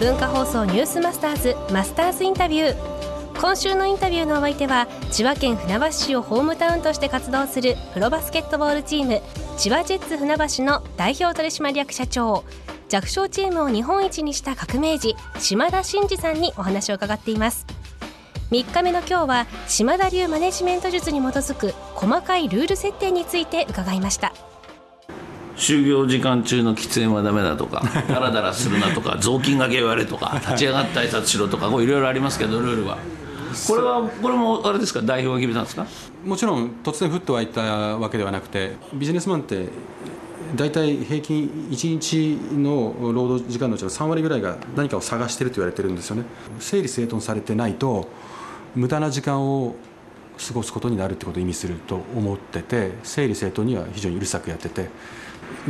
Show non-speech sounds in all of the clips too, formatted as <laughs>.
文化放送ニュースマスターズマスターズインタビュー。今週のインタビューのお相手は千葉県船橋市をホームタウンとして活動するプロバスケットボールチーム千葉ジェッツ船橋の代表取締役社長。弱小チームを日本一にした革命児島田真二さんにお話を伺っています。3日目の今日は島田流マネジメント術に基づく細かいルール設定について伺いました。就業時間中の喫煙はダメだとか <laughs> ダラダラするなとか雑巾がけ言われとか <laughs> 立ち上がって挨拶しろとかいろいろありますけどルールは。これはこれもあれですか？代表が決めたんですか？もちろん突然降って湧いたわけではなくてビジネスマンって大体平均1日の労働時間のうちの3割ぐらいが何かを探してると言われてるんですよね。整理整頓されてないと無駄な時間を過ごすことになるってことを意味すると思ってて整理整頓には非常にうるさくやってて。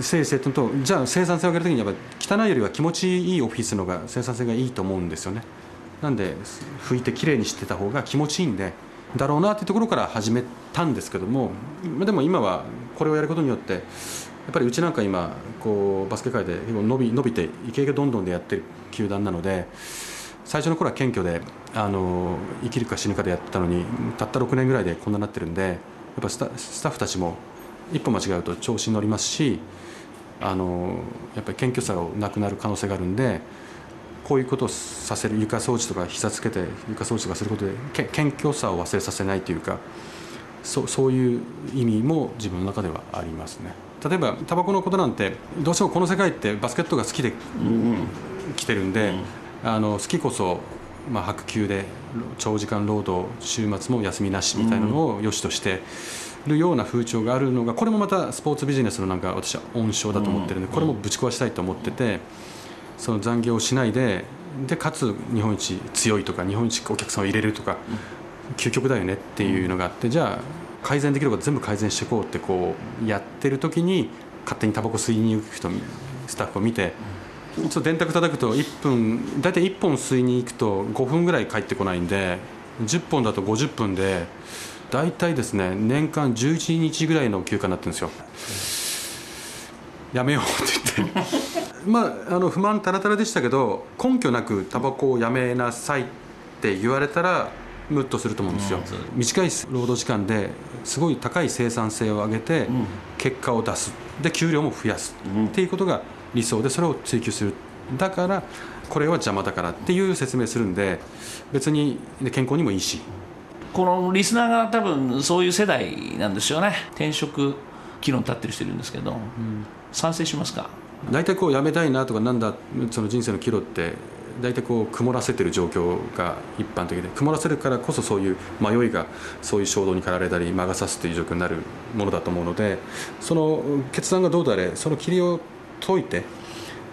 整理整頓とじゃあ生産性を上げるときにやっぱ汚いよりは気持ちいいオフィスのが生産性がいいと思うんですよね。なんで拭いてきれいにしてた方が気持ちいいんでだろうなっていうところから始めたんですけどもでも今はこれをやることによってやっぱりうちなんか今こうバスケ界で伸び伸びてイケイケどんどんでやってる球団なので最初の頃は謙虚であの生きるか死ぬかでやってたのにたった6年ぐらいでこんなになってるんでやっぱスタスタッフたちも一歩間違うと調子に乗りますしあのやっぱり謙虚さがなくなる可能性があるんで。こういうことをさせる床掃除とか膝つけて床掃除とかすることで謙虚さを忘れさせないというかそそういう意味も自分の中ではありますね例えばタバコのことなんてどうしてもこの世界ってバスケットが好きで来てるんで、あの好きこそ、まあ、白球で長時間労働週末も休みなしみたいなのを良しとしてるような風潮があるのがこれもまたスポーツビジネスのなんか私は温床だと思ってるんでこれもぶち壊したいと思ってて。その残業をしないででかつ日本一強いとか日本一お客さんを入れるとか、究極だよねっていうのがあってじゃあ改善できること全部改善していこうってこうやってる時に勝手にタバコ吸いに行く人スタッフを見て。ちょっと電卓叩くと1分大体1本吸いに行くと5分ぐらい帰ってこないんで10本だと50分で大体ですね年間11日ぐらいの休暇になってるんですよ。やめようって言って。<laughs> まあ、あの不満たらたらでしたけど根拠なくタバコをやめなさいって言われたらムッとすると思うんですよ、うん、短い労働時間ですごい高い生産性を上げて結果を出す。で給料も増やすっていうことが理想でそれを追求する。だからこれは邪魔だからっていう説明するんで別に健康にもいいし。このリスナーが多分そういう世代なんですよね。転職議論立ってる人いるんですけど、うん、賛成しますか？大体こうやめたいなとかなんだその人生の岐路って大体こう曇らせてる状況が一般的で曇らせるからこそそういう迷いがそういう衝動に駆られたり魔が差すという状況になるものだと思うのでその決断がどうであれその霧を解いて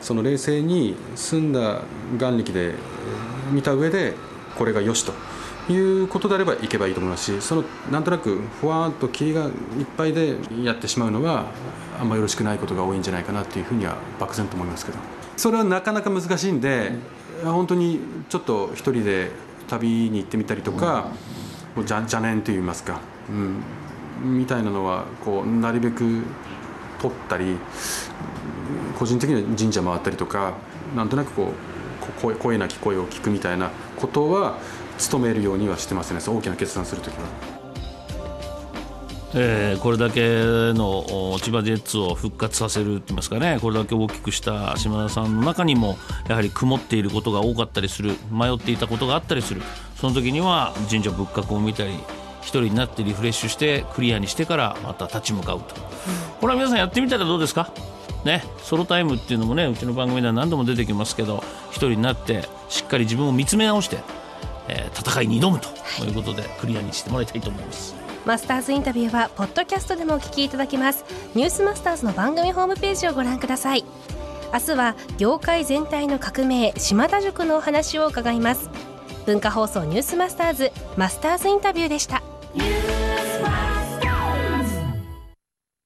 その冷静に澄んだ眼力で見た上でこれがよしということであればいけばいいと思いますしそのなんとなくふわっと霧がいっぱいでやってしまうのはあんまよろしくないことが多いんじゃないかなっていうふうには漠然と思いますけど。それはなかなか難しいんで、うん、本当にちょっと一人で旅に行ってみたりとか、うん、邪念といいますか、うん、みたいなのはこうなるべく取ったり個人的には神社回ったりとかなんとなくこう声声なき声を聞くみたいなことは努めるようにはしてますね。大きな決断するときは。えー、これだけの千葉ジェッツを復活させるといいますかね。これだけ大きくした島田さんの中にもやはり曇っていることが多かったりする迷っていたことがあったりする。その時には神社仏閣を見たり一人になってリフレッシュしてクリアにしてからまた立ち向かうと。これは皆さんやってみたらどうですか？ね、ソロタイムっていうのもねうちの番組では何度も出てきますけど一人になってしっかり自分を見つめ直して、えー、戦いに挑むということでクリアにしてもらいたいと思います。マスターズインタビューはポッドキャストでもお聞きいただけます。ニュースマスターズの番組ホームページをご覧ください。明日は業界全体の革命島田塾のお話を伺います。文化放送ニュースマスターズマスターズインタビューでした You.